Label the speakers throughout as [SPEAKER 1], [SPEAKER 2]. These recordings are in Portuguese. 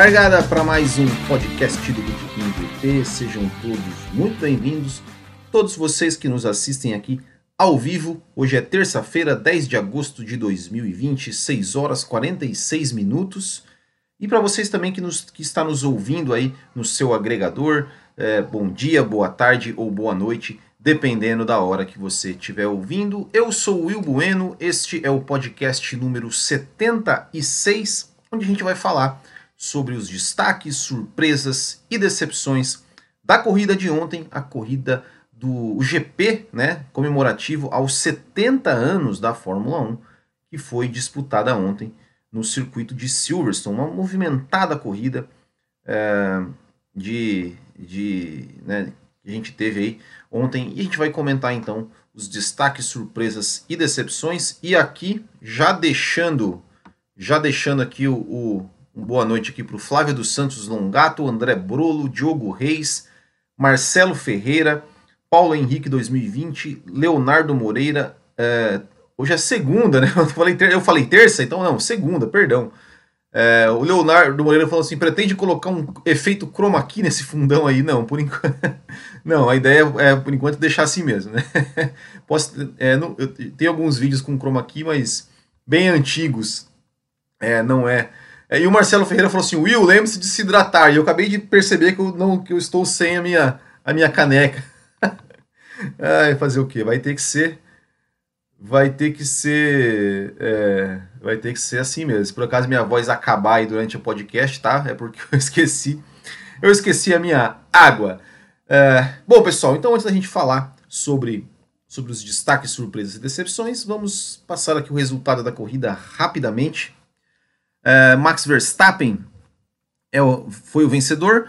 [SPEAKER 1] Largada para mais um podcast do Botequim VT. Sejam todos muito bem-vindos. Todos vocês que nos assistem aqui ao vivo. Hoje é terça-feira, 10 de agosto de 2020, 6 horas 46 minutos. E para vocês também que, nos, que está nos ouvindo aí no seu agregador, é, bom dia, boa tarde ou boa noite, dependendo da hora que você estiver ouvindo. Eu sou o Will Bueno, este é o podcast número 76, onde a gente vai falar sobre os destaques, surpresas e decepções da corrida de ontem, a corrida do GP, né, comemorativo aos 70 anos da Fórmula 1, que foi disputada ontem no circuito de Silverstone, uma movimentada corrida é, de, de né, que a gente teve aí ontem. E a gente vai comentar então os destaques, surpresas e decepções. E aqui já deixando já deixando aqui o, o um boa noite aqui para o Flávio dos Santos Longato, André Brolo, Diogo Reis, Marcelo Ferreira, Paulo Henrique 2020, Leonardo Moreira, é, Hoje é segunda, né? Eu falei, ter... eu falei terça, então não, segunda, perdão. É, o Leonardo Moreira falou assim: pretende colocar um efeito chroma key nesse fundão aí? Não, por enquanto. não, a ideia é, por enquanto, deixar assim mesmo, né? Posso, é, não, eu tenho alguns vídeos com chroma key, mas bem antigos. É, não é. E o Marcelo Ferreira falou assim: Will, lembre-se de se hidratar. E eu acabei de perceber que eu, não, que eu estou sem a minha, a minha caneca. Ai, fazer o quê? Vai ter que ser vai ter que ser. É, vai ter que ser assim mesmo. Se por acaso minha voz acabar aí durante o podcast, tá? É porque eu esqueci. Eu esqueci a minha água. É, bom, pessoal, então antes da gente falar sobre, sobre os destaques, surpresas e decepções, vamos passar aqui o resultado da corrida rapidamente. É, Max Verstappen é o, foi o vencedor.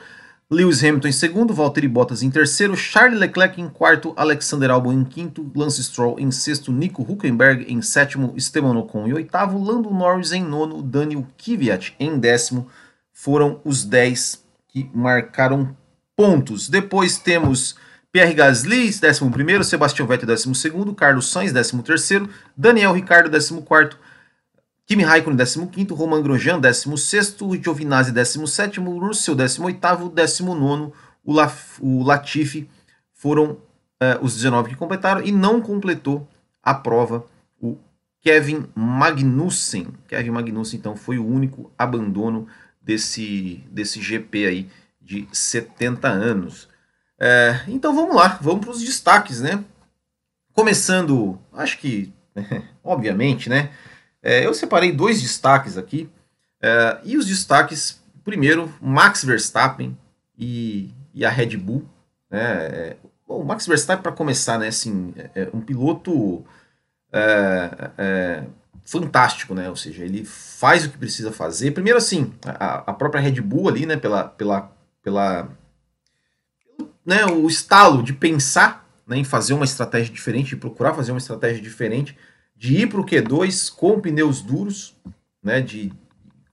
[SPEAKER 1] Lewis Hamilton em segundo, Valtteri Bottas em terceiro, Charles Leclerc em quarto, Alexander Albon em quinto, Lance Stroll em sexto, Nico Huckenberg em sétimo, Esteban Ocon em oitavo, Lando Norris em nono, Daniel Kvyat em décimo. Foram os dez que marcaram pontos. Depois temos Pierre Gasly, décimo primeiro, Sebastian Vettel, décimo segundo, Carlos Sainz, décimo terceiro, Daniel Ricciardo, décimo quarto, Kimi Raikkonen 15º, Roman Grosjean 16º, Giovinazzi 17º, Russell 18º, 19º, o, Laf, o Latifi foram uh, os 19 que completaram e não completou a prova o Kevin Magnussen. Kevin Magnussen então foi o único abandono desse, desse GP aí de 70 anos. É, então vamos lá, vamos para os destaques, né? Começando, acho que, obviamente, né? É, eu separei dois destaques aqui. É, e os destaques, primeiro, Max Verstappen e, e a Red Bull. Né? É, bom, o Max Verstappen, para começar, né, assim, é, é um piloto é, fantástico, né? Ou seja, ele faz o que precisa fazer. Primeiro, assim, a, a própria Red Bull ali, né, pela, pela, pela né, o estalo de pensar né, em fazer uma estratégia diferente, de procurar fazer uma estratégia diferente de ir para o Q2 com pneus duros, né, de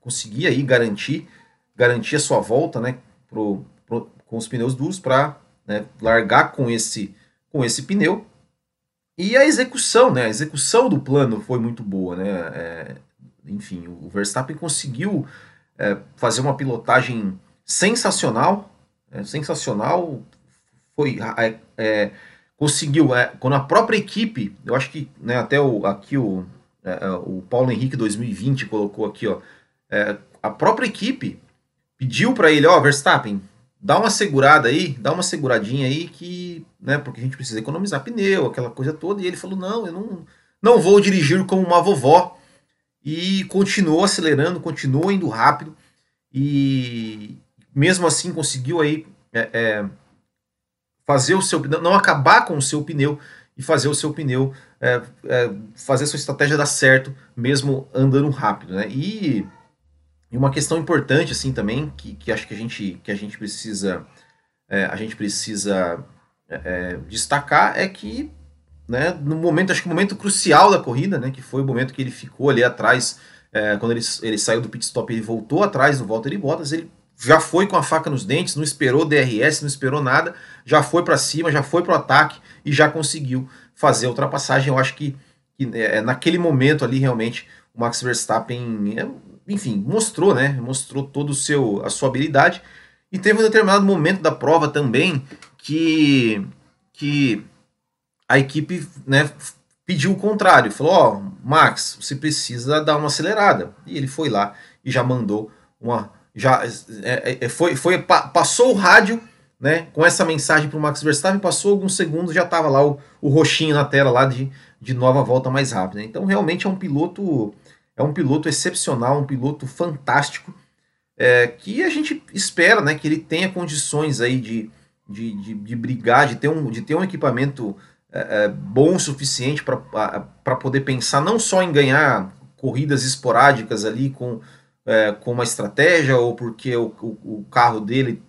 [SPEAKER 1] conseguir aí garantir, garantir a sua volta, né, pro, pro com os pneus duros para né, largar com esse, com esse pneu. E a execução, né, a execução do plano foi muito boa, né, é, enfim, o Verstappen conseguiu é, fazer uma pilotagem sensacional, é, sensacional, foi é, é conseguiu, é, quando a própria equipe, eu acho que né, até o, aqui o, é, é o Paulo Henrique 2020 colocou aqui, ó, é, a própria equipe pediu para ele, ó, Verstappen, dá uma segurada aí, dá uma seguradinha aí que, né, porque a gente precisa economizar pneu, aquela coisa toda, e ele falou, não, eu não, não vou dirigir como uma vovó, e continuou acelerando, continuou indo rápido, e mesmo assim conseguiu aí é, é, fazer o seu não acabar com o seu pneu e fazer o seu pneu é, é, fazer a sua estratégia dar certo mesmo andando rápido, né? E, e uma questão importante assim também que, que acho que a gente que a gente precisa é, a gente precisa é, é, destacar é que né, no momento acho que o momento crucial da corrida, né, que foi o momento que ele ficou ali atrás é, quando ele, ele saiu do pit stop ele voltou atrás no volta de Bottas ele já foi com a faca nos dentes, não esperou DRS, não esperou nada, já foi para cima, já foi para o ataque e já conseguiu fazer a ultrapassagem. Eu acho que, que é, naquele momento ali realmente o Max Verstappen, é, enfim, mostrou, né? Mostrou todo o seu a sua habilidade e teve um determinado momento da prova também que que a equipe, né, pediu o contrário, falou: "Ó, oh, Max, você precisa dar uma acelerada". E ele foi lá e já mandou uma já é, é, foi, foi passou o rádio né, com essa mensagem para o Max Verstappen, passou alguns segundos, já estava lá o, o roxinho na tela lá de, de nova volta mais rápida. Então realmente é um piloto é um piloto excepcional, um piloto fantástico, é, que a gente espera né, que ele tenha condições aí de, de, de, de brigar, de ter um, de ter um equipamento é, é bom o suficiente para poder pensar não só em ganhar corridas esporádicas ali com, é, com uma estratégia ou porque o, o, o carro dele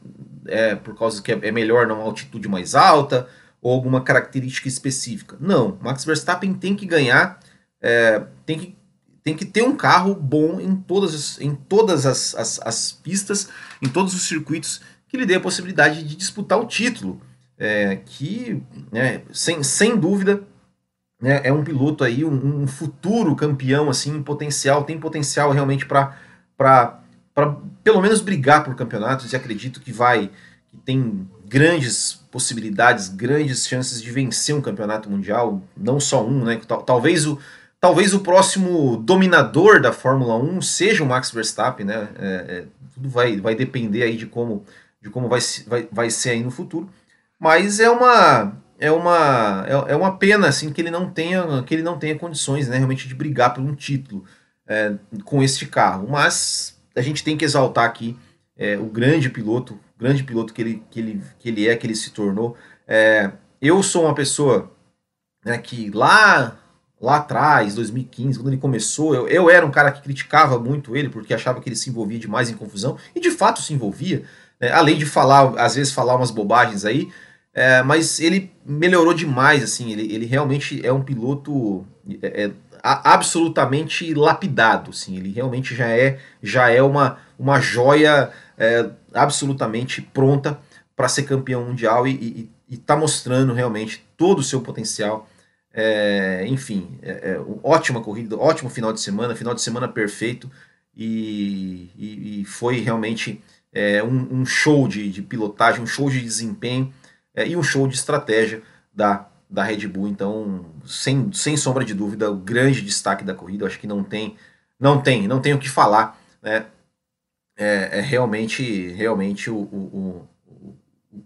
[SPEAKER 1] é por causa que é, é melhor numa altitude mais alta ou alguma característica específica. Não, Max Verstappen tem que ganhar, é, tem, que, tem que ter um carro bom em todas, as, em todas as, as, as, pistas, em todos os circuitos que lhe dê a possibilidade de disputar o título. É, que, né, sem, sem dúvida, né, é um piloto aí, um, um futuro campeão assim, potencial, tem potencial realmente para para pelo menos brigar por campeonatos e acredito que vai que tem grandes possibilidades, grandes chances de vencer um campeonato mundial, não só um, né? Talvez o, talvez o próximo dominador da Fórmula 1 seja o Max Verstappen, né? É, é, tudo vai, vai depender aí de como, de como vai, vai, vai ser aí no futuro. Mas é uma é uma é, é uma pena assim que ele não tenha que ele não tenha condições, né, realmente de brigar por um título é, com este carro. Mas a gente tem que exaltar aqui é, o grande piloto, grande piloto que ele, que, ele, que ele é, que ele se tornou. É, eu sou uma pessoa né, que lá lá atrás, 2015, quando ele começou, eu, eu era um cara que criticava muito ele porque achava que ele se envolvia demais em confusão e de fato se envolvia, né, além de falar, às vezes falar umas bobagens aí, é, mas ele melhorou demais, assim, ele, ele realmente é um piloto é, é absolutamente lapidado, sim. Ele realmente já é já é uma, uma joia é, absolutamente pronta para ser campeão mundial e está mostrando realmente todo o seu potencial. É, enfim, é, é, ótima corrida, ótimo final de semana, final de semana perfeito e, e, e foi realmente é, um, um, show de, de, pilotagem, um show de desempenho é, e um show de estratégia da da Red Bull. Então, sem, sem sombra de dúvida, o grande destaque da corrida. Acho que não tem, não tem, não tem o que falar. Né? É, é realmente, realmente o, o, o, o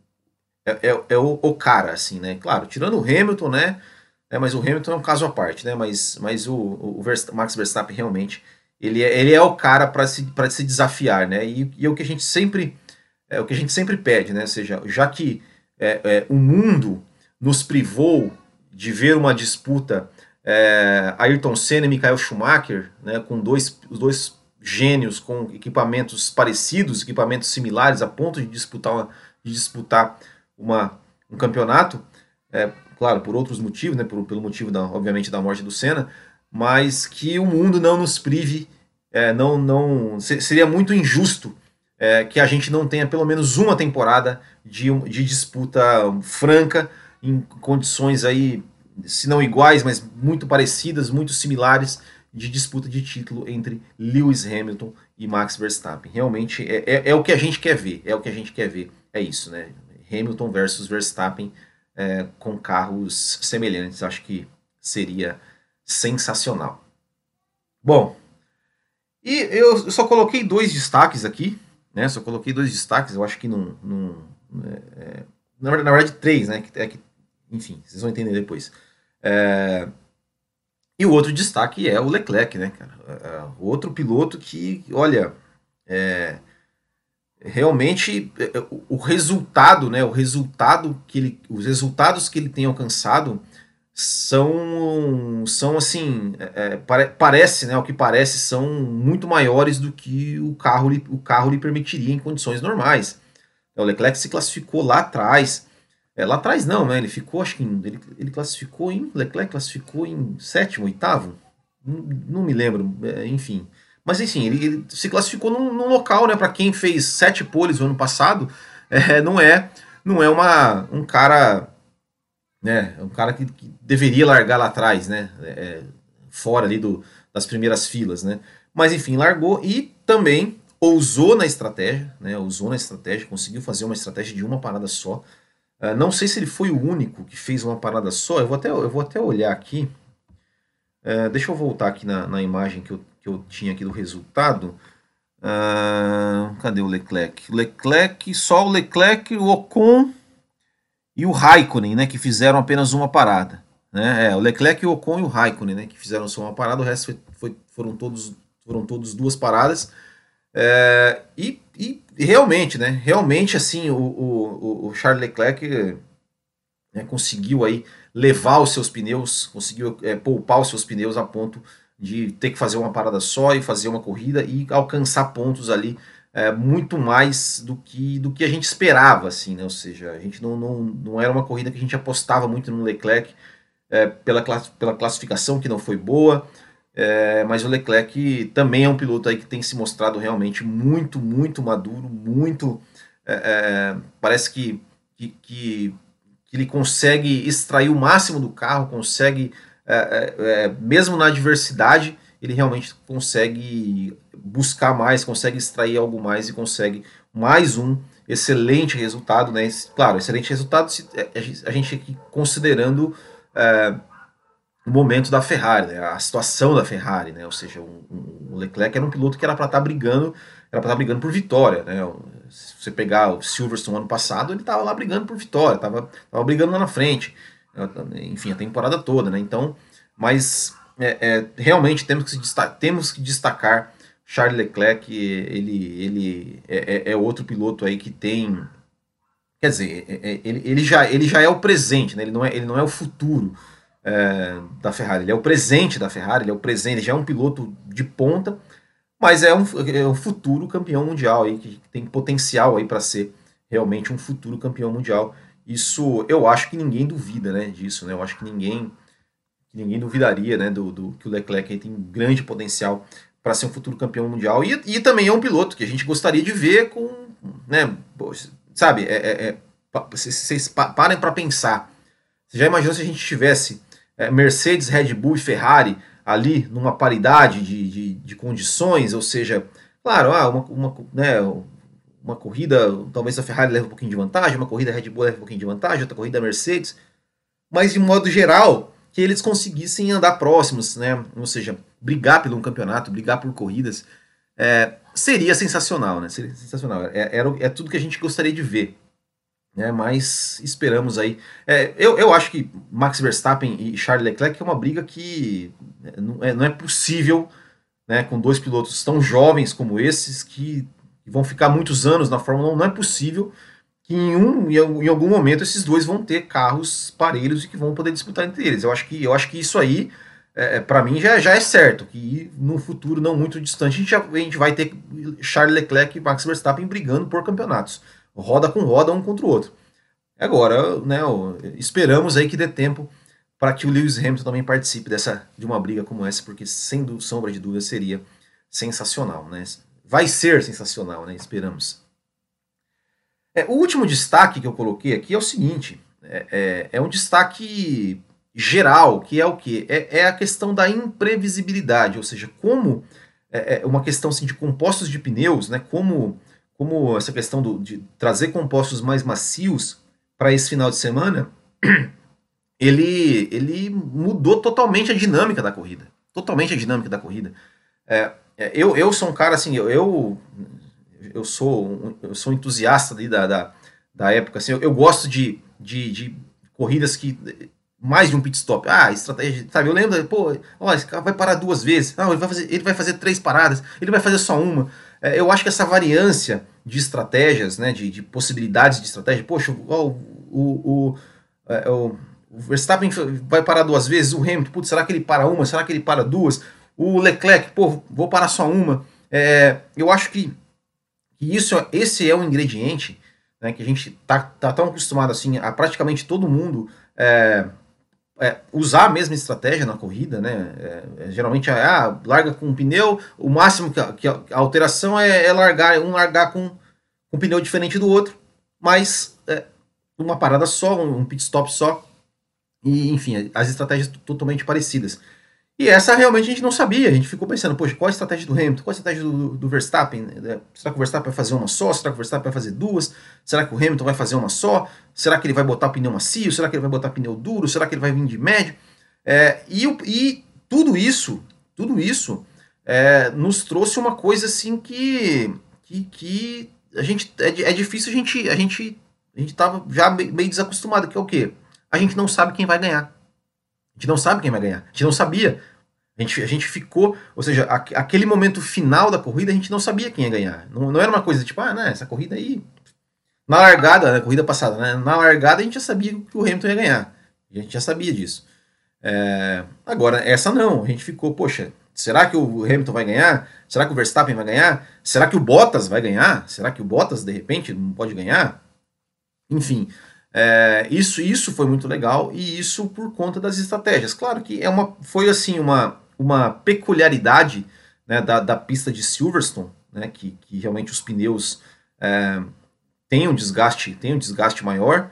[SPEAKER 1] é, é, é, o, o, cara, assim, né? Claro, tirando o Hamilton, né? É, mas o Hamilton é um caso à parte, né? Mas, mas o, o Max Verstappen realmente ele é, ele é o cara para se, se desafiar, né? E, e é o que a gente sempre é o que a gente sempre pede, né? Ou seja, já que é, é, o mundo nos privou de ver uma disputa é, Ayrton Senna e Michael Schumacher, né, com dois, os dois gênios com equipamentos parecidos, equipamentos similares, a ponto de disputar, uma, de disputar uma, um campeonato, é, claro, por outros motivos, né, por, pelo motivo, da, obviamente, da morte do Senna, mas que o mundo não nos prive, é, não, não seria muito injusto é, que a gente não tenha pelo menos uma temporada de, de disputa franca, em condições aí, se não iguais, mas muito parecidas, muito similares, de disputa de título entre Lewis Hamilton e Max Verstappen. Realmente é, é, é, o que a gente quer ver, é o que a gente quer ver. É isso, né? Hamilton versus Verstappen é, com carros semelhantes. Acho que seria sensacional. Bom, e eu só coloquei dois destaques aqui, né? Só coloquei dois destaques, eu acho que não é, é na, verdade, três, né? É que enfim, vocês vão entender depois. É... E o outro destaque é o Leclerc, né, cara? É, é, o outro piloto que, olha, é... realmente é, o resultado, né? O resultado que ele, os resultados que ele tem alcançado são, são assim, é, pare, parece, né? O que parece são muito maiores do que o carro, o carro lhe permitiria em condições normais. O Leclerc se classificou lá atrás é, lá atrás não, né? Ele ficou, acho que ele, ele classificou em. Leclerc classificou em sétimo, oitavo? Não, não me lembro, é, enfim. Mas enfim, ele, ele, se classificou num, num local, né? Para quem fez sete poles no ano passado, é, não é não é uma, um cara. Né, um cara que, que deveria largar lá atrás, né? É, fora ali do, das primeiras filas, né? Mas enfim, largou e também ousou na estratégia, né? Ousou na estratégia, conseguiu fazer uma estratégia de uma parada só. Uh, não sei se ele foi o único que fez uma parada só. Eu vou até, eu vou até olhar aqui. Uh, deixa eu voltar aqui na, na imagem que eu, que eu tinha aqui do resultado. Uh, cadê o Leclerc? Leclerc, só o Leclerc, o Ocon e o Raikkonen, né, que fizeram apenas uma parada. Né? É, o Leclerc, o Ocon e o Raikkonen, né, que fizeram só uma parada, o resto foi, foi, foram, todos, foram todos duas paradas. É, e, e, realmente, né, realmente assim, o, o, o Charles Leclerc né, conseguiu aí levar os seus pneus, conseguiu é, poupar os seus pneus a ponto de ter que fazer uma parada só e fazer uma corrida e alcançar pontos ali é, muito mais do que do que a gente esperava, assim, né? Ou seja, a gente não, não, não era uma corrida que a gente apostava muito no Leclerc é, pela, pela classificação que não foi boa, é, mas o Leclerc também é um piloto aí que tem se mostrado realmente muito, muito maduro, muito é, é, parece que, que, que, ele consegue extrair o máximo do carro, consegue é, é, é, mesmo na adversidade, ele realmente consegue buscar mais, consegue extrair algo mais e consegue mais um excelente resultado, né? Claro, excelente resultado a gente aqui considerando o momento da Ferrari, né? a situação da Ferrari, né? Ou seja, um, o Leclerc era um piloto que era para estar tá brigando, era para estar tá brigando por vitória, né? Se você pegar o Silverstone ano passado, ele estava lá brigando por vitória, estava brigando lá na frente enfim, a temporada toda, né? Então, mas é, é, realmente temos que, destacar, temos que destacar Charles Leclerc, ele, ele é, é, é outro piloto aí que tem. Quer dizer, é, é, ele, ele, já, ele já é o presente, né? ele, não é, ele não é o futuro da Ferrari, ele é o presente da Ferrari, ele é o presente, ele já é um piloto de ponta, mas é um, é um futuro campeão mundial aí, que tem potencial aí para ser realmente um futuro campeão mundial. Isso eu acho que ninguém duvida né, disso, né? Eu acho que ninguém, ninguém duvidaria né, do, do que o Leclerc tem grande potencial para ser um futuro campeão mundial. E, e também é um piloto que a gente gostaria de ver com. Né, sabe, é, é, é vocês parem para pensar. Você já imaginou se a gente tivesse é, Mercedes, Red Bull e Ferrari ali numa paridade de, de, de condições? Ou seja, claro, ah, uma, uma, né, uma corrida, talvez a Ferrari leve um pouquinho de vantagem, uma corrida a Red Bull leve um pouquinho de vantagem, outra corrida a Mercedes, mas de modo geral, que eles conseguissem andar próximos, né? Ou seja, brigar pelo um campeonato, brigar por corridas, é, seria sensacional, né? Seria sensacional. É, é, é, tudo que a gente gostaria de ver. Né? Mas esperamos aí. É, eu, eu acho que Max Verstappen e Charles Leclerc é uma briga que não é, não é possível, né? Com dois pilotos tão jovens como esses que vão ficar muitos anos na Fórmula 1, não é possível que em, um, em algum momento esses dois vão ter carros parelhos e que vão poder disputar entre eles. Eu acho que, eu acho que isso aí, é, é para mim, já, já é certo, que no futuro não muito distante a gente, já, a gente vai ter Charles Leclerc e Max Verstappen brigando por campeonatos. Roda com roda, um contra o outro. Agora, né, esperamos aí que dê tempo para que o Lewis Hamilton também participe dessa, de uma briga como essa, porque sem sombra de dúvida seria sensacional, né? vai ser sensacional, né? Esperamos. É, o último destaque que eu coloquei aqui é o seguinte: é, é, é um destaque geral, que é o que? É, é, a questão da imprevisibilidade, ou seja, como é, é, uma questão assim, de compostos de pneus, né? Como, como essa questão do, de trazer compostos mais macios para esse final de semana, ele, ele mudou totalmente a dinâmica da corrida. Totalmente a dinâmica da corrida. É, é, eu, eu sou um cara assim, eu, eu, eu sou eu sou entusiasta ali da, da, da época, assim, eu, eu gosto de, de, de, corridas que mais de um pit stop. Ah, estratégia, sabe? Eu lembro, pô, ó, esse cara vai parar duas vezes. Não, ele vai fazer, ele vai fazer três paradas, ele vai fazer só uma. É, eu acho que essa variância de estratégias, né, de, de possibilidades de estratégia, poxa, o, o, o, é, o Verstappen vai parar duas vezes, o Hamilton, putz, será que ele para uma? Será que ele para duas? O Leclerc, pô, vou parar só uma. É, eu acho que, que isso, esse é um ingrediente né, que a gente tá, tá tão acostumado assim a praticamente todo mundo é, é, usar a mesma estratégia na corrida, né? É, é geralmente é, ah, larga com um pneu, o máximo que a, que a alteração é, é, largar um largar com um pneu diferente do outro, mas é, uma parada só, um pit stop só, e enfim, as estratégias totalmente parecidas. E essa realmente a gente não sabia. A gente ficou pensando, poxa, qual a estratégia do Hamilton? Qual a estratégia do, do Verstappen? Né? Será que o Verstappen vai fazer uma só? Será que o Verstappen vai fazer duas? Será que o Hamilton vai fazer uma só? Será que ele vai botar pneu macio? Será que ele vai botar pneu duro? Será que ele vai vir de médio? É, e, e, tudo isso, tudo isso é, nos trouxe uma coisa assim que, que, que a gente é, é, difícil a gente a gente a gente tava já meio desacostumado que é o quê? A gente não sabe quem vai ganhar. A gente não sabe quem vai ganhar. A gente não sabia. A gente, a gente ficou, ou seja, a, aquele momento final da corrida a gente não sabia quem ia ganhar. Não, não era uma coisa tipo, ah, né, essa corrida aí. Na largada, na corrida passada, né, na largada a gente já sabia que o Hamilton ia ganhar. A gente já sabia disso. É, agora, essa não. A gente ficou, poxa, será que o Hamilton vai ganhar? Será que o Verstappen vai ganhar? Será que o Bottas vai ganhar? Será que o Bottas, de repente, não pode ganhar? Enfim, é, isso, isso foi muito legal e isso por conta das estratégias. Claro que é uma, foi assim uma, uma peculiaridade né, da, da pista de Silverstone, né, que, que realmente os pneus é, têm um desgaste, têm um desgaste maior,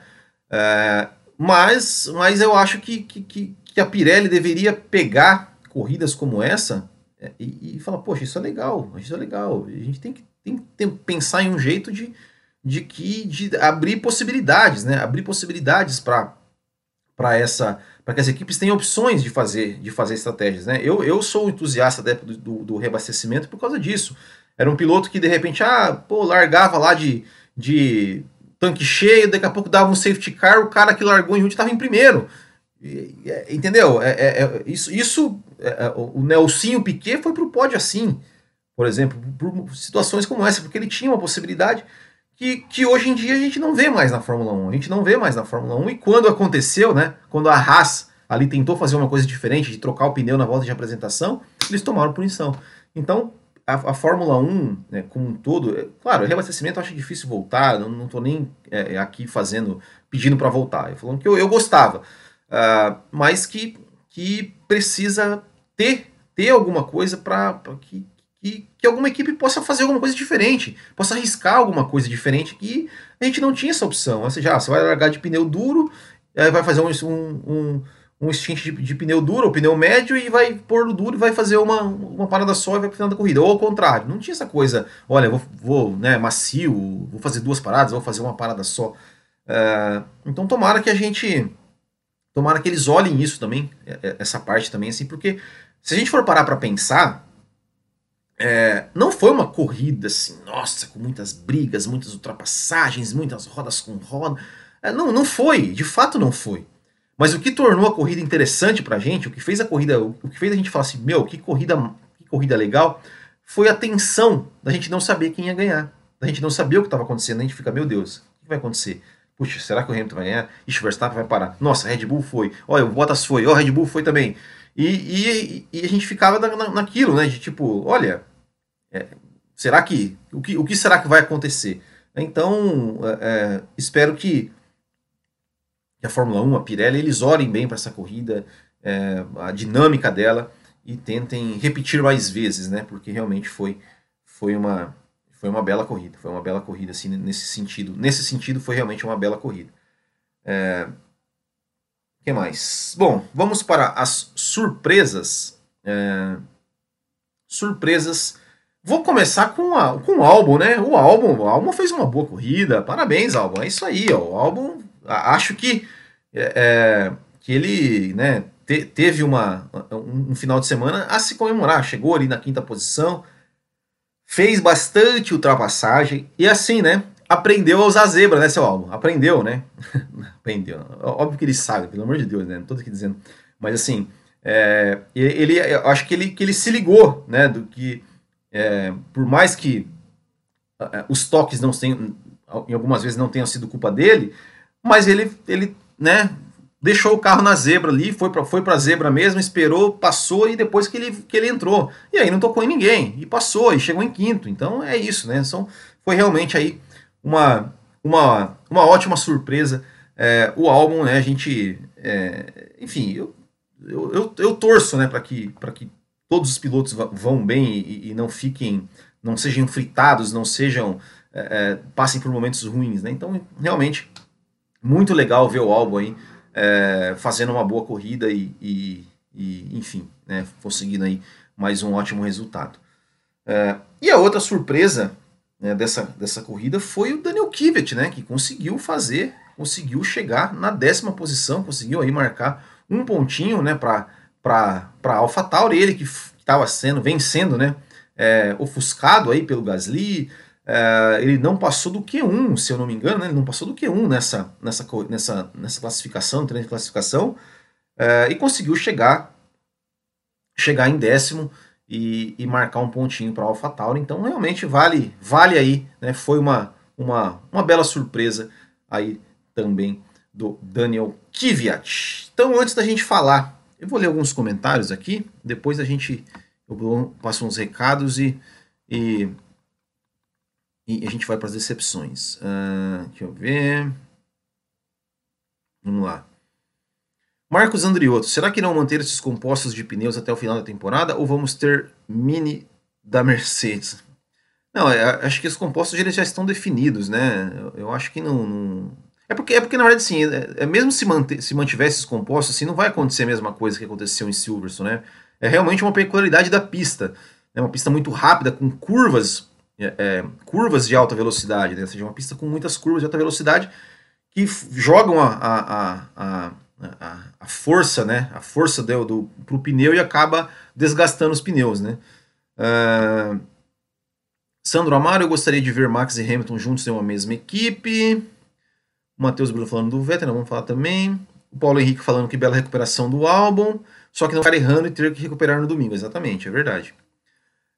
[SPEAKER 1] é, mas, mas eu acho que, que, que a Pirelli deveria pegar corridas como essa é, e, e falar, poxa, isso é legal, isso é legal. A gente tem que, tem que pensar em um jeito de, de que de abrir possibilidades, né? Abrir possibilidades para para essa para que as equipes tenham opções de fazer de fazer estratégias, né? Eu, eu sou entusiasta do, do, do reabastecimento por causa disso. Era um piloto que de repente ah, pô, largava lá de, de tanque cheio, daqui a pouco dava um safety car, o cara que largou em último estava em primeiro. E, entendeu? É, é, é, isso, isso é, é o Nelsinho Piquet foi para o pódio assim, por exemplo, por situações como essa, porque ele tinha uma possibilidade que, que hoje em dia a gente não vê mais na Fórmula 1. A gente não vê mais na Fórmula 1. E quando aconteceu, né? Quando a Haas ali tentou fazer uma coisa diferente, de trocar o pneu na volta de apresentação, eles tomaram punição. Então, a, a Fórmula 1, né, como um todo, é, claro, reabastecimento eu acho difícil voltar, não, não tô nem é, aqui fazendo, pedindo para voltar. Eu falando que eu, eu gostava, uh, mas que, que precisa ter, ter alguma coisa para que, que, que alguma equipe possa fazer alguma coisa diferente, possa arriscar alguma coisa diferente que a gente não tinha essa opção. Ou seja, ah, você vai largar de pneu duro, vai fazer um, um, um stint de, de, pneu duro ou pneu médio e vai pôr no duro e vai fazer uma, uma parada só e vai pro final da corrida. Ou ao contrário, não tinha essa coisa, olha, vou, vou né, macio, vou fazer duas paradas, vou fazer uma parada só. Uh, então tomara que a gente. Tomara que eles olhem isso também, essa parte também, assim, porque se a gente for parar para pensar, é, não foi uma corrida assim, nossa, com muitas brigas, muitas ultrapassagens, muitas rodas com roda. É, não, não foi, de fato não foi. Mas o que tornou a corrida interessante pra gente, o que fez a corrida, o que fez a gente falar assim, meu, que corrida, que corrida legal, foi a tensão da gente não saber quem ia ganhar. Da gente não saber o que estava acontecendo, a gente fica, meu Deus, o que vai acontecer? Puxa, será que o Hamilton vai ganhar? Ixi, o Verstappen vai parar. Nossa, Red Bull foi. Olha, o Bottas foi. Ó, oh, Red Bull foi também. E, e, e, a gente ficava na, na, naquilo, né? De tipo, olha, é, será que o, que o que será que vai acontecer? Então, é, é espero que, que, a Fórmula 1, a Pirelli, eles olhem bem para essa corrida, é, a dinâmica dela e tentem repetir mais vezes, né? Porque realmente foi, foi uma foi uma bela corrida, foi uma bela corrida assim nesse sentido. Nesse sentido foi realmente uma bela corrida. É, que mais? Bom, vamos para as surpresas. É, surpresas. Vou começar com, a, com o álbum, né? O álbum, o álbum fez uma boa corrida. Parabéns, álbum. É isso aí, ó. O álbum, acho que é, é, que ele, né, te, teve uma, um, um final de semana a se comemorar. Chegou ali na quinta posição, fez bastante ultrapassagem e assim, né? Aprendeu a usar zebra, né, seu álbum? Aprendeu, né? aprendeu. Óbvio que ele sabe, pelo amor de Deus, né? Não tô aqui dizendo. Mas assim, é, ele, eu acho que ele, que ele se ligou, né? Do que, é, por mais que os toques não tenham, em algumas vezes não tenham sido culpa dele, mas ele, ele, né? Deixou o carro na zebra ali, foi para foi a zebra mesmo, esperou, passou e depois que ele, que ele entrou. E aí não tocou em ninguém, e passou, e chegou em quinto. Então é isso, né? São, foi realmente aí uma, uma, uma ótima surpresa. É, o álbum, né, a gente, é, enfim, eu, eu, eu, eu, torço, né, para que, que todos os pilotos vão bem e, e, não fiquem, não sejam fritados, não sejam, é, é, passem por momentos ruins, né, então, realmente, muito legal ver o álbum aí, é, fazendo uma boa corrida e, e, e enfim, né, conseguindo aí mais um ótimo resultado. É, e a outra surpresa né, dessa, dessa corrida foi o Daniel Kivet, né, que conseguiu fazer, conseguiu chegar na décima posição, conseguiu aí marcar um pontinho né, para AlphaTauri, ele que estava sendo, vencendo, né, é, ofuscado aí pelo Gasly, é, ele não passou do Q1, se eu não me engano, né, ele não passou do Q1 nessa, nessa, nessa, nessa classificação, treino de classificação, é, e conseguiu chegar, chegar em décimo, e, e marcar um pontinho para a AlphaTauri. Então realmente vale vale aí, né? Foi uma, uma, uma bela surpresa aí também do Daniel Kvyat. Então antes da gente falar, eu vou ler alguns comentários aqui, depois a gente eu passo uns recados e, e, e a gente vai para as decepções. Uh, deixa eu ver. Vamos lá. Marcos Andriotto, será que não manter esses compostos de pneus até o final da temporada ou vamos ter mini da Mercedes? Não, é, acho que os compostos eles já estão definidos, né? Eu, eu acho que não, não, É porque, é porque, na verdade, sim, é, é, mesmo se, manter, se mantivesse esses compostos, assim, não vai acontecer a mesma coisa que aconteceu em Silverstone, né? É realmente uma peculiaridade da pista. É uma pista muito rápida, com curvas, é, é, curvas de alta velocidade, né? ou seja, uma pista com muitas curvas de alta velocidade que jogam a, a, a, a força, né? A força do, do, pro pneu e acaba desgastando os pneus, né? Uh, Sandro Amaro, eu gostaria de ver Max e Hamilton juntos em uma mesma equipe. O Matheus Bruno falando do Vettel, vamos falar também. O Paulo Henrique falando que bela recuperação do álbum, só que não ficar errando e ter que recuperar no domingo. Exatamente, é verdade.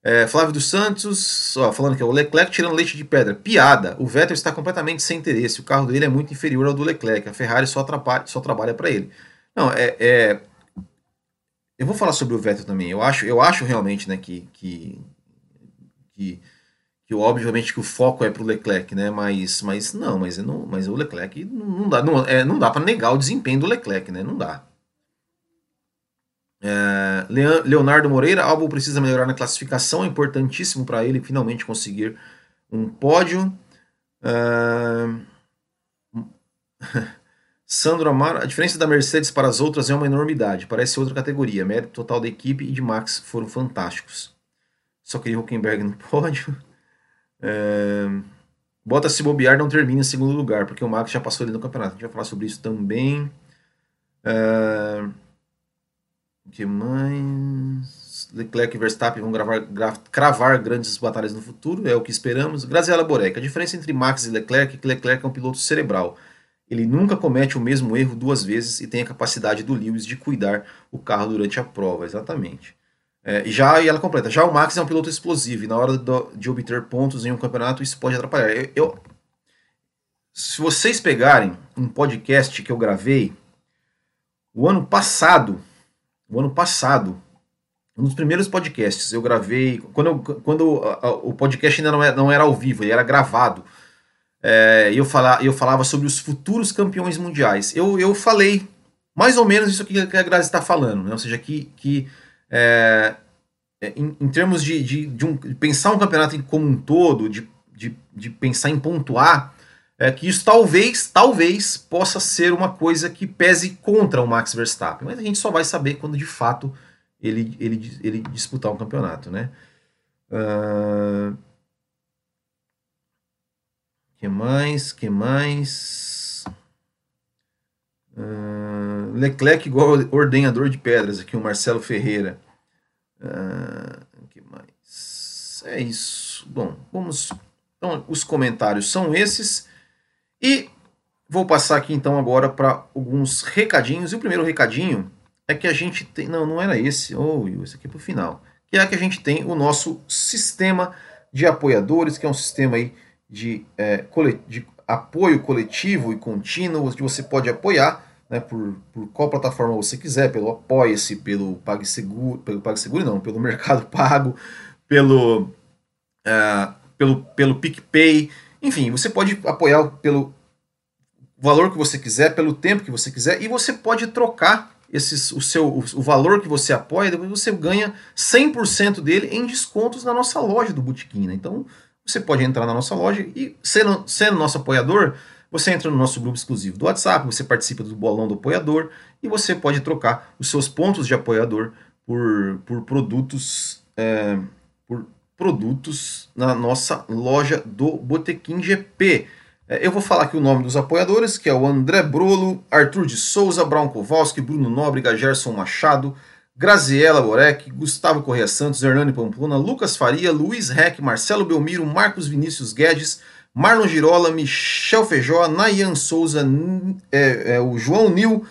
[SPEAKER 1] É, Flávio dos Santos, ó, falando que é o Leclerc tirando leite de pedra. Piada. O Vettel está completamente sem interesse. O carro dele é muito inferior ao do Leclerc. A Ferrari só, só trabalha para ele. Não, é, é, Eu vou falar sobre o Vettel também. Eu acho, eu acho realmente né, que, que, que, que obviamente que o foco é para o Leclerc, né? Mas, mas não, mas, não, mas o Leclerc não, não dá, não, é, não dá para negar o desempenho do Leclerc, né? Não dá. É, Leonardo Moreira, Albon precisa melhorar na classificação, é importantíssimo para ele finalmente conseguir um pódio. É, Sandro Amaro, a diferença da Mercedes para as outras é uma enormidade, parece outra categoria. Mérito total da equipe e de Max foram fantásticos. Só queria Huckenberg no pódio. É, Bota se bobear não termina em segundo lugar, porque o Max já passou ali no campeonato. A gente vai falar sobre isso também. É, que mais? Leclerc e Verstappen vão gravar, gra, cravar grandes batalhas no futuro, é o que esperamos. Graziela Borek, a diferença entre Max e Leclerc é que Leclerc é um piloto cerebral. Ele nunca comete o mesmo erro duas vezes e tem a capacidade do Lewis de cuidar o carro durante a prova, exatamente. É, já e ela completa. Já o Max é um piloto explosivo e na hora do, de obter pontos em um campeonato isso pode atrapalhar. Eu, eu, se vocês pegarem um podcast que eu gravei o ano passado o ano passado, um dos primeiros podcasts, eu gravei. Quando, eu, quando a, a, o podcast ainda não era, não era ao vivo, ele era gravado. É, eu, fala, eu falava sobre os futuros campeões mundiais. Eu, eu falei mais ou menos isso que a Grazi está falando, né? ou seja, que, que é, é, em, em, termos de, de, de, um, de, pensar um campeonato como um todo, de, de, de pensar em pontuar, é que isso talvez, talvez possa ser uma coisa que pese contra o Max Verstappen, mas a gente só vai saber quando de fato ele, ele, ele disputar um campeonato, né? Uh... que mais? Que mais? Uh... Leclerc igual ordenador de pedras, aqui o Marcelo Ferreira. Uh... que mais? É isso. Bom, vamos. Então, os comentários são esses. E vou passar aqui então agora para alguns recadinhos. E o primeiro recadinho é que a gente tem. Não, não era esse. Oh, esse aqui é para o final. Que é que a gente tem o nosso sistema de apoiadores, que é um sistema aí de, é, de apoio coletivo e contínuo, que você pode apoiar né, por, por qual plataforma você quiser, pelo Apoia-se, pelo PagSeguro, pelo PagSeguro não, pelo Mercado Pago, pelo, uh, pelo, pelo PicPay, enfim, você pode apoiar pelo valor que você quiser, pelo tempo que você quiser, e você pode trocar esses, o, seu, o valor que você apoia, depois você ganha 100% dele em descontos na nossa loja do Botequim. Né? Então, você pode entrar na nossa loja e, sendo, sendo nosso apoiador, Você entra no nosso grupo exclusivo do WhatsApp, você participa do bolão do apoiador e você pode trocar os seus pontos de apoiador por, por produtos é, produtos na nossa loja do Botequim GP. É, eu vou falar aqui o nome dos apoiadores, que é o André Brolo, Arthur de Souza, Brown Kowalski, Bruno Nóbrega, Gerson Machado, Graziela Borek, Gustavo Correia Santos, Hernani Pamplona, Lucas Faria, Luiz Reck, Marcelo Belmiro, Marcos Vinícius Guedes, Marlon Girola, Michel Feijó, Nayan Souza, é, é, o João Nil,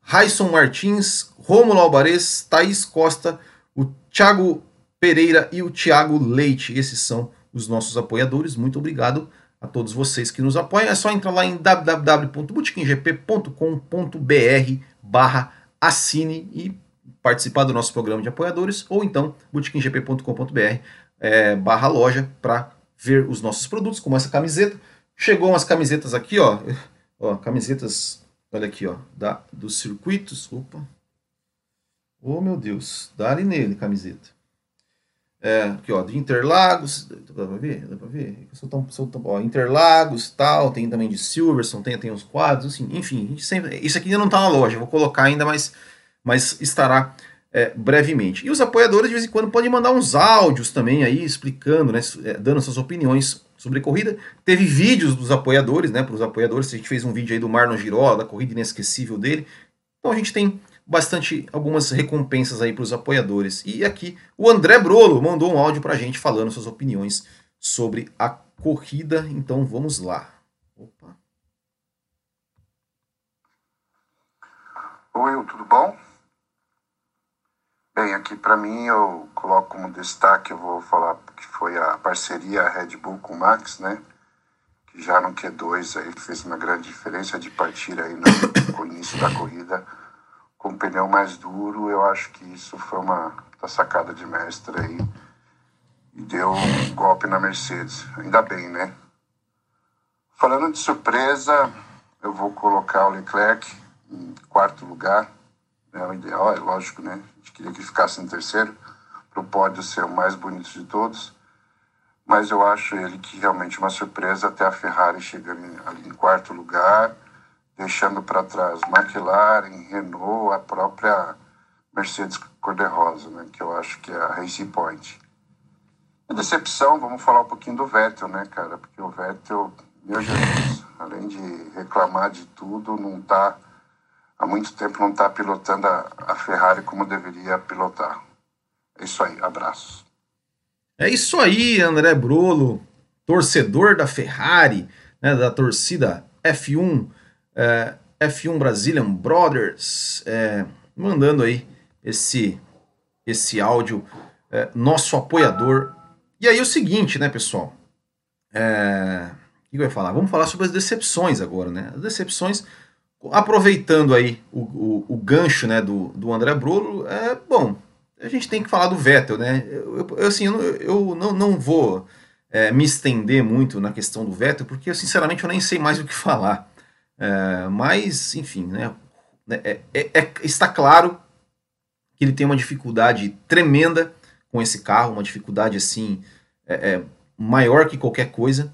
[SPEAKER 1] Raison Martins, Rômulo Alvarez, Thaís Costa, o Thiago Pereira e o Thiago Leite. Esses são os nossos apoiadores. Muito obrigado a todos vocês que nos apoiam. É só entrar lá em www.botequimgp.com.br barra assine e participar do nosso programa de apoiadores ou então botequimgp.com.br é, barra loja para ver os nossos produtos, como essa camiseta. Chegou umas camisetas aqui, ó, ó camisetas, olha aqui, ó, da, dos circuitos, opa, oh meu Deus, dá ali nele camiseta. É, aqui, ó, de Interlagos, dá pra ver? Dá pra ver? Sou tão, sou tão, ó, Interlagos tal, tem também de Silverson, tem, tem uns quadros, assim, enfim, sempre, isso aqui ainda não tá na loja, vou colocar ainda, mas, mas estará é, brevemente. E os apoiadores, de vez em quando, podem mandar uns áudios também aí, explicando, né, é, dando suas opiniões sobre a corrida. Teve vídeos dos apoiadores, né, para os apoiadores, a gente fez um vídeo aí do Marlon Girola, da corrida inesquecível dele. Então a gente tem bastante algumas recompensas aí para os apoiadores. E aqui o André Brolo mandou um áudio para a gente falando suas opiniões sobre a corrida. Então vamos lá. Opa.
[SPEAKER 2] Oi, tudo bom? Bem, aqui para mim eu coloco como destaque, eu vou falar que foi a parceria Red Bull com o Max, né? Que já no Q2 aí fez uma grande diferença de partir aí no, no início da corrida com pneu mais duro, eu acho que isso foi uma sacada de mestre aí e deu um golpe na Mercedes. Ainda bem, né? Falando de surpresa, eu vou colocar o Leclerc em quarto lugar. É o ideal, é lógico, né? A gente queria que ficasse em terceiro, para o pódio ser o mais bonito de todos. Mas eu acho ele que realmente uma surpresa até a Ferrari chegando ali em quarto lugar deixando para trás McLaren, Renault, a própria Mercedes cor-de-rosa, né, que eu acho que é a Racing Point. A decepção, vamos falar um pouquinho do Vettel, né, cara? Porque o Vettel, meu Jesus, além de reclamar de tudo, não tá há muito tempo não está pilotando a, a Ferrari como deveria pilotar. É isso aí, abraço.
[SPEAKER 1] É isso aí, André Brolo, torcedor da Ferrari, né, da torcida F1 é, F1 Brazilian Brothers, é, mandando aí esse, esse áudio, é, nosso apoiador. E aí o seguinte, né, pessoal? É, o que eu ia falar? Vamos falar sobre as decepções agora, né? As decepções, aproveitando aí o, o, o gancho né, do, do André Brolo, é bom. A gente tem que falar do Vettel, né? Eu, eu assim, eu, eu não, não vou é, me estender muito na questão do Vettel, porque eu, sinceramente eu nem sei mais o que falar. É, mas, enfim, né, é, é, é, está claro que ele tem uma dificuldade tremenda com esse carro, uma dificuldade assim é, é, maior que qualquer coisa.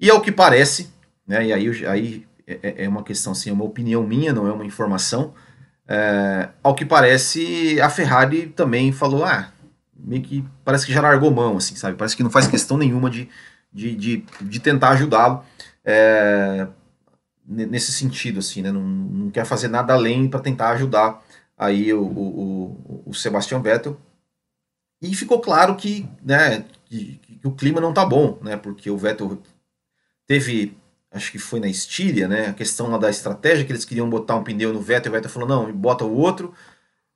[SPEAKER 1] E ao que parece, né, e aí, aí é, uma questão assim, é uma opinião minha, não é uma informação. ao que parece, a Ferrari também falou, ah, meio que parece que já largou mão, assim, sabe? Parece que não faz questão nenhuma de, de, de, de tentar ajudá-lo. É, nesse sentido, assim, né? Não, não quer fazer nada além para tentar ajudar aí o, o, o, Sebastian Vettel. E ficou claro que, né, que, que, o clima não tá bom, né? Porque o Vettel teve, acho que foi na Estíria, né? A questão lá da estratégia que eles queriam botar um pneu no Vettel, o Vettel falou não, bota o outro.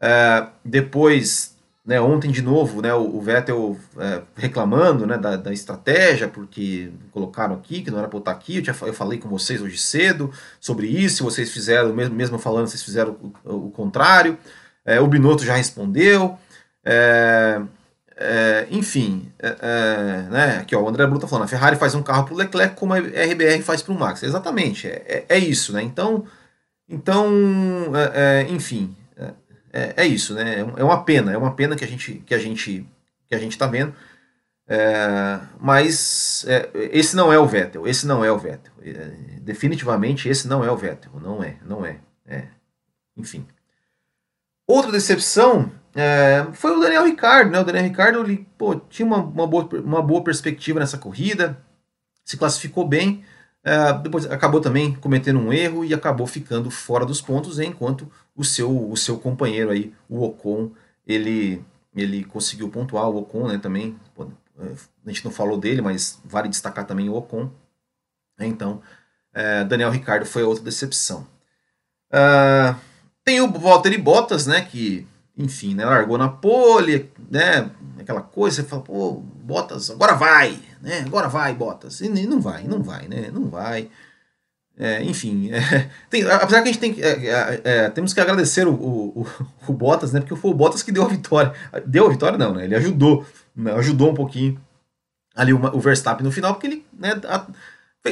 [SPEAKER 1] É, depois né, ontem de novo, né, o, Vettel é, reclamando né, da, da, estratégia, porque colocaram aqui, que não era para botar aqui, eu, tinha, eu falei com vocês hoje cedo sobre isso, vocês fizeram, mesmo, mesmo falando, vocês fizeram o, o contrário, é, o Binotto já respondeu, é, é enfim, é, é, né, aqui ó, o André Bruto tá falando, a Ferrari faz um carro para o Leclerc como a RBR faz para o Max, exatamente, é, é, isso, né, então, então enfim, é, é isso, né? É, é uma pena, é uma pena que a gente que a gente que a gente está vendo. É, mas é, esse não é o Vettel, esse não é o Vettel. É, definitivamente esse não é o Vettel, não é, não é. é. Enfim. Outra decepção foi o Daniel Ricciardo, né? O Daniel Ricciardo ele, pô, tinha uma, uma, boa, uma boa perspectiva nessa corrida, se classificou bem, é, depois acabou também cometendo um erro e acabou ficando fora dos pontos, enquanto o seu, o seu companheiro aí, o Ocon, ele, ele conseguiu pontuar, o Ocon né, também, é, a gente não falou dele, mas vale destacar também o Ocon. Então, é, Daniel Ricardo foi outra decepção. Uh, tem o Valtteri Bottas, né, que, enfim, né, largou na pole, né, aquela coisa, você fala, pô, Bottas, agora vai, né, agora vai, Bottas. E não vai, não vai, né, não vai. É, enfim, é, tem, apesar que a gente tem é, é, é, temos que agradecer o, o, o, Bottas, né, porque foi o Bottas que deu a vitória. Deu a vitória não, né, ele ajudou, né, ajudou um pouquinho ali o, o Verstappen no final, porque ele, né, a,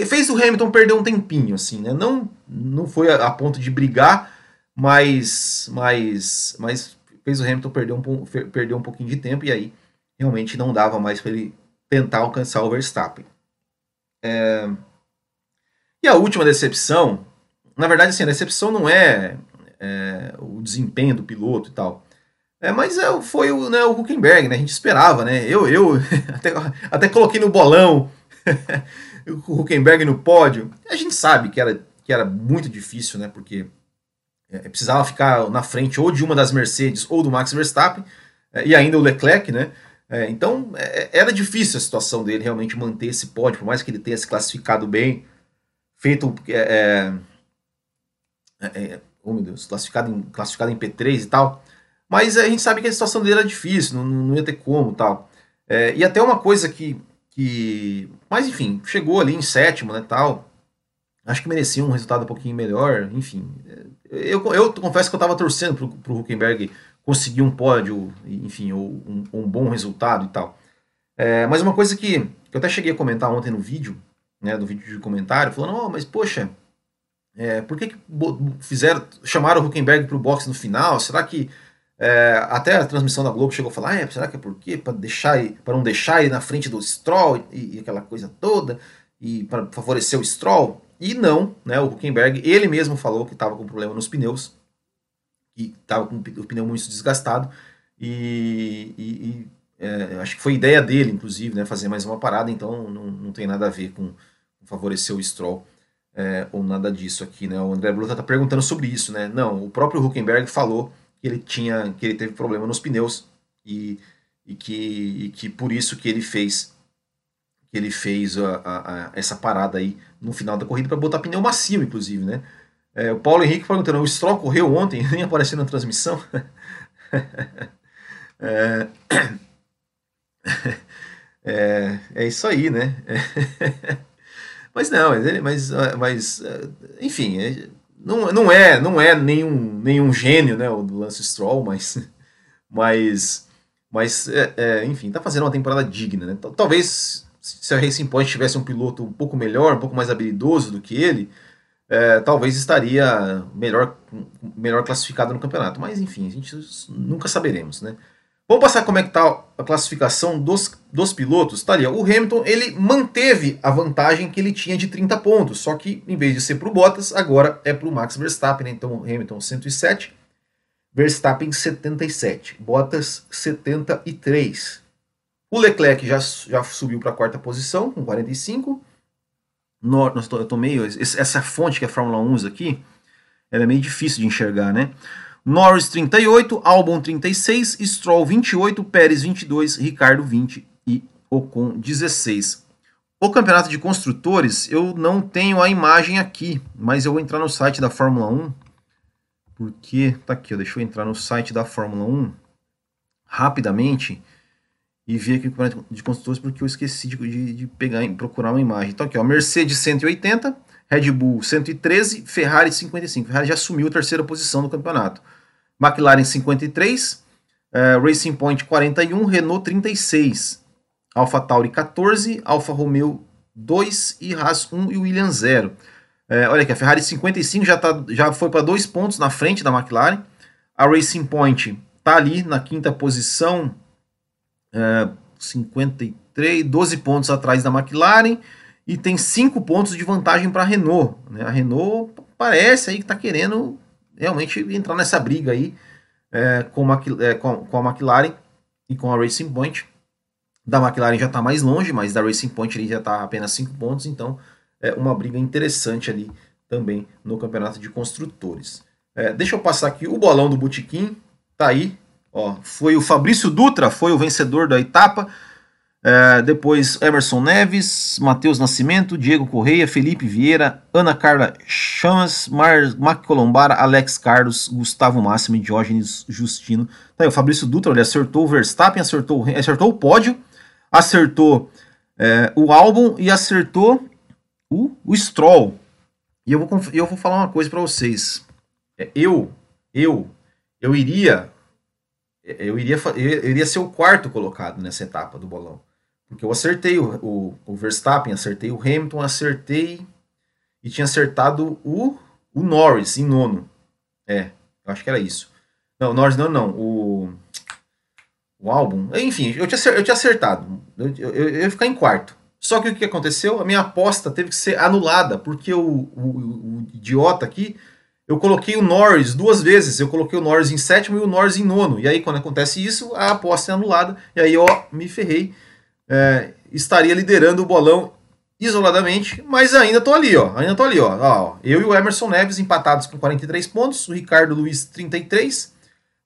[SPEAKER 1] fez o Hamilton perder um tempinho, assim, né? Não, não foi a, a, ponto de brigar, mas, mas, mas fez o Hamilton perder um, perder um pouquinho de tempo e aí realmente não dava mais para ele tentar alcançar o Verstappen. É... E a última decepção, na verdade, assim, a decepção não é, é o desempenho do piloto e tal. É, mas é, foi o, né, o Huckenberg, né? A gente esperava, né? Eu, eu até, até coloquei no bolão o Huckenberg no pódio, a gente sabe que era, que era muito difícil, né? Porque é, precisava ficar na frente ou de uma das Mercedes ou do Max Verstappen, é, e ainda o Leclerc, né? É, então é, era difícil a situação dele realmente manter esse pódio, por mais que ele tenha se classificado bem, feito. É, é, oh meu Deus, classificado em, classificado em P3 e tal. Mas a gente sabe que a situação dele era difícil, não, não ia ter como tal. e até uma coisa que que. Mas enfim, chegou ali em sétimo, né, tal. Acho que merecia um resultado um pouquinho melhor, enfim. Eu, eu confesso que eu estava torcendo pro, pro Huckenberg conseguir um pódio, enfim, ou um, um bom resultado e tal. É, mas uma coisa que, eu até cheguei a comentar ontem no vídeo, né, do vídeo de comentário, falando, oh, mas poxa, é, por que, que fizeram, chamaram o Huckenberg para o boxe no final? Será que é, até a transmissão da Globo chegou a falar, ah, será que é por quê? Para deixar para não deixar ele na frente do Stroll e, e aquela coisa toda e para favorecer o Stroll? E não, né? O Huckenberg ele mesmo falou que estava com problema nos pneus, que estava com o pneu muito desgastado e, e, e é, acho que foi ideia dele, inclusive, né, fazer mais uma parada. Então não, não tem nada a ver com, favorecer o Stroll. É, ou nada disso aqui, né? O André Bruta está perguntando sobre isso, né? Não, o próprio Huckenberg falou que ele tinha, que ele teve problema nos pneus e, e, que, e que por isso que ele fez que ele fez a, a, a essa parada aí no final da corrida para botar pneu macio, inclusive, né? É, o Paulo Henrique perguntando, o Stroll correu ontem, nem apareceu na transmissão. é, é, é, isso aí, né? mas não, mas, mas, mas enfim, é, não, não é não é nenhum, nenhum gênio, né, o Lance Stroll, mas mas mas é, é, enfim, tá fazendo uma temporada digna, né? Talvez se a Racing Point tivesse um piloto um pouco melhor, um pouco mais habilidoso do que ele, é, talvez estaria melhor melhor classificado no campeonato. Mas enfim, a gente nunca saberemos, né? Vamos passar como é que está a classificação dos, dos pilotos. Tá ali, ó, o Hamilton ele manteve a vantagem que ele tinha de 30 pontos, só que em vez de ser para o Bottas, agora é para o Max Verstappen. Né? Então Hamilton 107, Verstappen 77, Bottas 73. O Leclerc já, já subiu para a quarta posição com 45. No, eu tô meio, essa fonte que a Fórmula 1 usa aqui, ela é meio difícil de enxergar, né? Norris 38, Albon 36, Stroll 28, Pérez 22, Ricardo 20 e Ocon 16. O campeonato de construtores, eu não tenho a imagem aqui, mas eu vou entrar no site da Fórmula 1, porque tá aqui, ó, deixa eu entrar no site da Fórmula 1 rapidamente e ver aqui o campeonato de construtores, porque eu esqueci de, de, de pegar e procurar uma imagem. Então aqui, ó, Mercedes 180, Red Bull 113, Ferrari 55. Ferrari já assumiu a terceira posição no campeonato. McLaren 53, uh, Racing Point 41, Renault 36, Alfa Tauri 14, Alfa Romeo 2 e Haas 1 e Williams 0. Uh, olha aqui, a Ferrari 55 já, tá, já foi para dois pontos na frente da McLaren. A Racing Point está ali na quinta posição, uh, 53, 12 pontos atrás da McLaren e tem 5 pontos de vantagem para a Renault. Né? A Renault parece aí que está querendo realmente entrar nessa briga aí é, com, a, é, com, com, a McLaren e com a Racing Point. Da McLaren já está mais longe, mas da Racing Point ele já está apenas 5 pontos, então é uma briga interessante ali também no campeonato de construtores. É, deixa eu passar aqui o bolão do Botequim, tá aí, ó, foi o Fabrício Dutra, foi o vencedor da etapa, é, depois Emerson Neves, Matheus Nascimento, Diego Correia, Felipe Vieira, Ana Carla Chamas, Mar, Mac Colombara, Alex Carlos, Gustavo Máximo e Diógenes Justino. Tá aí, o Fabrício Dutra, ele acertou o Verstappen, acertou, acertou o pódio, acertou é, o álbum e acertou o, o Stroll. E eu vou, eu vou falar uma coisa para vocês. É, eu, eu, eu iria, eu iria, eu iria ser o quarto colocado nessa etapa do bolão. Porque eu acertei o, o, o, Verstappen, acertei o Hamilton, acertei e tinha acertado o, o Norris em nono. É, eu acho que era isso. Não, Norris não, não. O, o álbum. Enfim, eu tinha, eu tinha acertado. Eu, eu, eu ia ficar em quarto. Só que o que aconteceu? A minha aposta teve que ser anulada, porque o, o, o idiota aqui, eu coloquei o Norris duas vezes. Eu coloquei o Norris em sétimo e o Norris em nono. E aí, quando acontece isso, a aposta é anulada. E aí, ó, me ferrei é, estaria liderando o bolão isoladamente, mas ainda tô ali, ó. Ainda tô ali, ó. ó. Eu e o Emerson Neves empatados com 43 pontos, o Ricardo Luiz 33,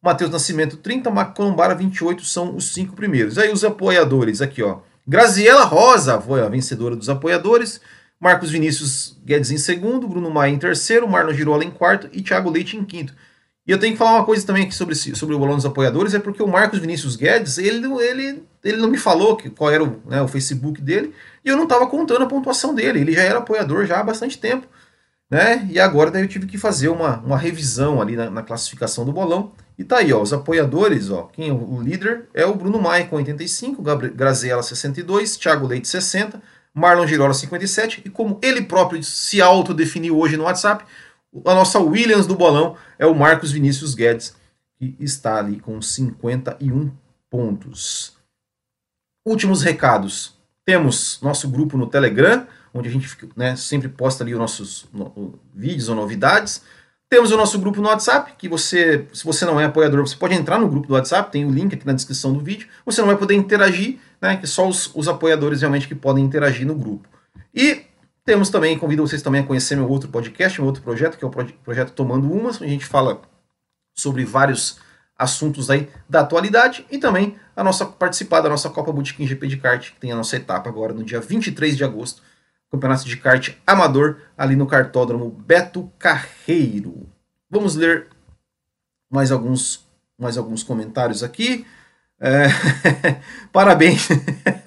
[SPEAKER 1] Matheus Nascimento 30, Macolombara 28 são os cinco primeiros. Aí os apoiadores aqui, ó. Graziela Rosa foi a vencedora dos apoiadores. Marcos Vinícius Guedes em segundo, Bruno Maia em terceiro, Marlon Girola em quarto e Thiago Leite em quinto. E eu tenho que falar uma coisa também aqui sobre, sobre o bolão dos apoiadores, é porque o Marcos Vinícius Guedes, ele, ele, ele não me falou que, qual era o, né, o Facebook dele, e eu não estava contando a pontuação dele. Ele já era apoiador já há bastante tempo. Né? E agora daí eu tive que fazer uma, uma revisão ali na, na, classificação do bolão. E tá aí, ó, os apoiadores, ó, quem é o líder é o Bruno Maia com 85, Gabriel, Graziela 62, Thiago Leite 60, Marlon Girola 57, e como ele próprio se autodefiniu hoje no WhatsApp, a nossa Williams do bolão é o Marcos Vinícius Guedes, que está ali com 51 pontos. Últimos recados. Temos nosso grupo no Telegram, onde a gente né, sempre posta ali os nossos no, vídeos ou novidades. Temos o nosso grupo no WhatsApp, que você, se você não é apoiador, você pode entrar no grupo do WhatsApp, tem o link aqui na descrição do vídeo. Você não vai poder interagir, né? Que só os, os apoiadores realmente que podem interagir no grupo. E temos também, convido vocês também a conhecer meu outro podcast, meu outro projeto, que é o projeto Tomando Umas, a gente fala sobre vários assuntos aí da atualidade e também a nossa participar da nossa Copa Botequim GP de kart, que tem a nossa etapa agora no dia 23 de agosto, campeonato de kart amador ali no cartódromo Beto Carreiro. Vamos ler mais alguns mais alguns comentários aqui. É... Parabéns.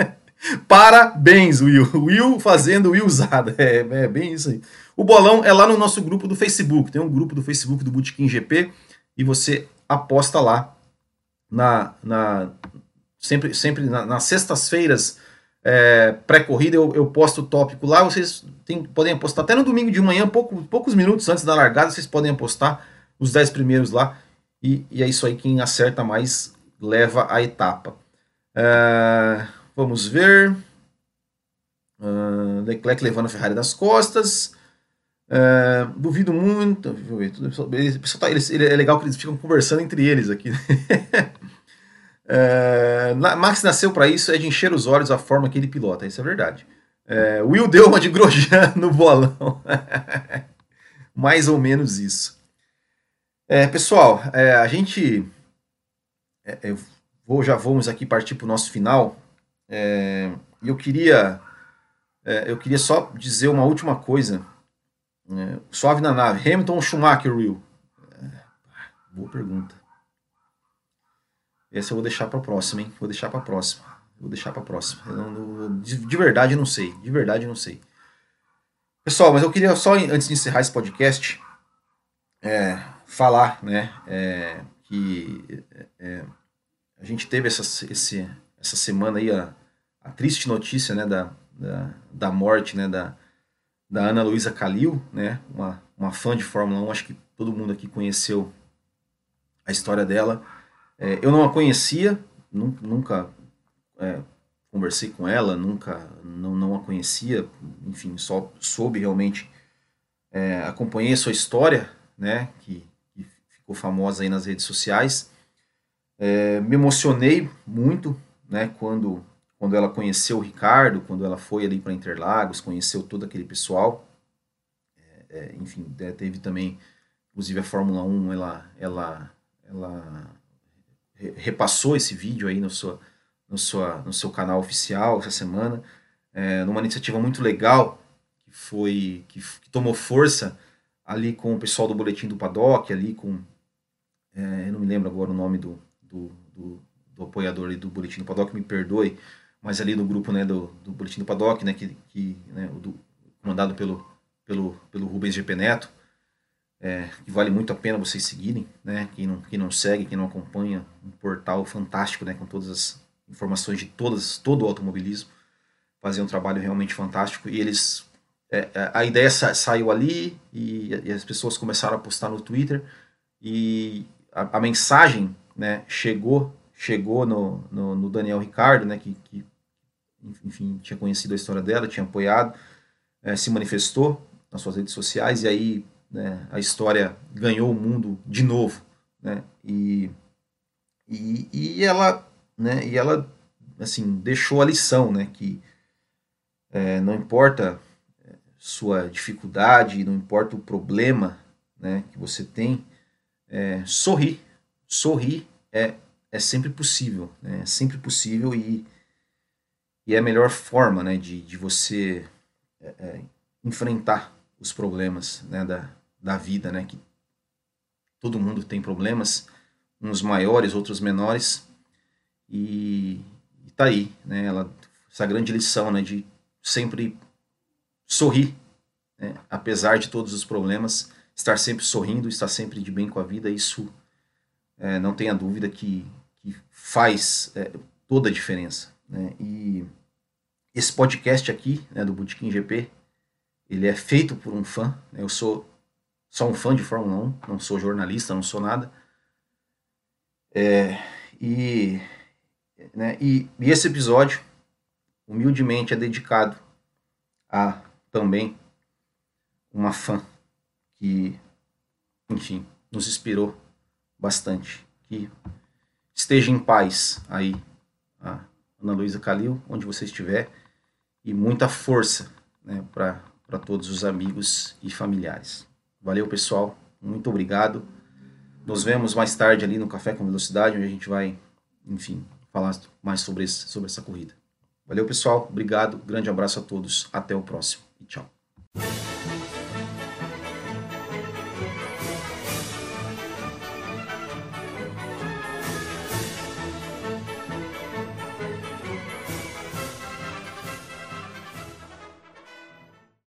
[SPEAKER 1] Parabéns, Will. Will fazendo Will usada. É, é, bem isso aí. O bolão é lá no nosso grupo do Facebook. Tem um grupo do Facebook do Bootkin GP e você aposta lá na, na sempre, sempre na, nas sextas-feiras é, pré-corrida eu, eu posto o tópico lá. Vocês tem, podem apostar até no domingo de manhã, pouco, poucos minutos antes da largada, vocês podem apostar os 10 primeiros lá. E, e é isso aí, quem acerta mais leva a etapa. É, Vamos ver. Uh, Leclerc levando a Ferrari das costas. Uh, duvido muito. Tá, ele, ele, é legal que eles ficam conversando entre eles aqui. uh, Max nasceu para isso, é de encher os olhos a forma que ele pilota. Isso é verdade. Uh, Will deu uma de Grosjean no bolão. Mais ou menos isso. É, pessoal, é, a gente. É, vou, já vamos aqui partir para o nosso final. É, eu queria é, eu queria só dizer uma última coisa. É, suave na nave. Hamilton ou Schumacher, Will? É, boa pergunta. Essa eu vou deixar para próxima, hein? Vou deixar para próxima. Vou deixar para próxima. Não, não, de, de, verdade não sei. De verdade não sei. Pessoal, mas eu queria só, antes de encerrar esse podcast, é, falar, né, é, que é, a gente teve essa, esse, essa semana aí a, a triste notícia né, da, da, da morte né, da, da Ana Luísa Calil, né, uma, uma fã de Fórmula 1, acho que todo mundo aqui conheceu a história dela. É, eu não a conhecia, nunca, é, conversei com ela, nunca, não, não a conhecia, enfim, só soube realmente, é, acompanhei a sua história, né, que, ficou famosa aí nas redes sociais. É, me emocionei muito, né, quando, quando ela conheceu o Ricardo, quando ela foi ali para Interlagos, conheceu todo aquele pessoal. É, é enfim, é, teve também, inclusive a Fórmula 1, ela, ela, ela repassou esse vídeo aí no seu, no, sua, no seu canal oficial essa semana, é, numa iniciativa muito legal que foi que, que, tomou força ali com o pessoal do boletim do Paddock, ali com é, eu não me lembro agora o nome do, do, do, do apoiador ali do boletim do Paddock, me perdoe, mas ali no grupo né, do, do boletim do Paddock, né, que, que né, do, comandado pelo pelo pelo Rubens GP Neto é, que vale muito a pena vocês seguirem, né? Quem não, quem não segue, quem não acompanha, um portal fantástico, né? Com todas as informações de todas, todo o automobilismo, fazer um trabalho realmente fantástico. E eles, é, é a ideia sa saiu ali e, e, as pessoas começaram a postar no Twitter e a, a mensagem, né? Chegou, chegou no, no, no, Daniel Ricardo, né? Que, que, enfim, tinha conhecido a história dela, tinha apoiado, é, se manifestou nas suas redes sociais e aí né, a história ganhou o mundo de novo, né, e, e, e ela, né, e ela, assim, deixou a lição, né, que é, não importa é, sua dificuldade, não importa o problema, né, que você tem, é, sorrir, sorrir é, é sempre possível, né, é sempre possível e, e é a melhor forma, né, de, de você é, é enfrentar os problemas né, da, da vida, né? Que todo mundo tem problemas, uns maiores, outros menores, e, e tá aí, né? Ela, essa grande lição, né? De sempre sorrir, né? apesar de todos os problemas, estar sempre sorrindo, estar sempre de bem com a vida, isso é, não tenha dúvida que, que faz é, toda a diferença, né? E esse podcast aqui, né, do Bootkin GP, ele é feito por um fã. Né? Eu sou sou um fã de Fórmula 1, não sou jornalista, não sou nada. É, e, né, e, e esse episódio, humildemente, é dedicado a também uma fã que, enfim, nos inspirou bastante. Que esteja em paz aí, a Ana Luísa Calil, onde você estiver, e muita força né, para todos os amigos e familiares. Valeu, pessoal. Muito obrigado. Nos vemos mais tarde ali no Café com Velocidade, onde a gente vai, enfim, falar mais sobre, esse, sobre essa corrida. Valeu, pessoal. Obrigado. Grande abraço a todos. Até o próximo. E tchau.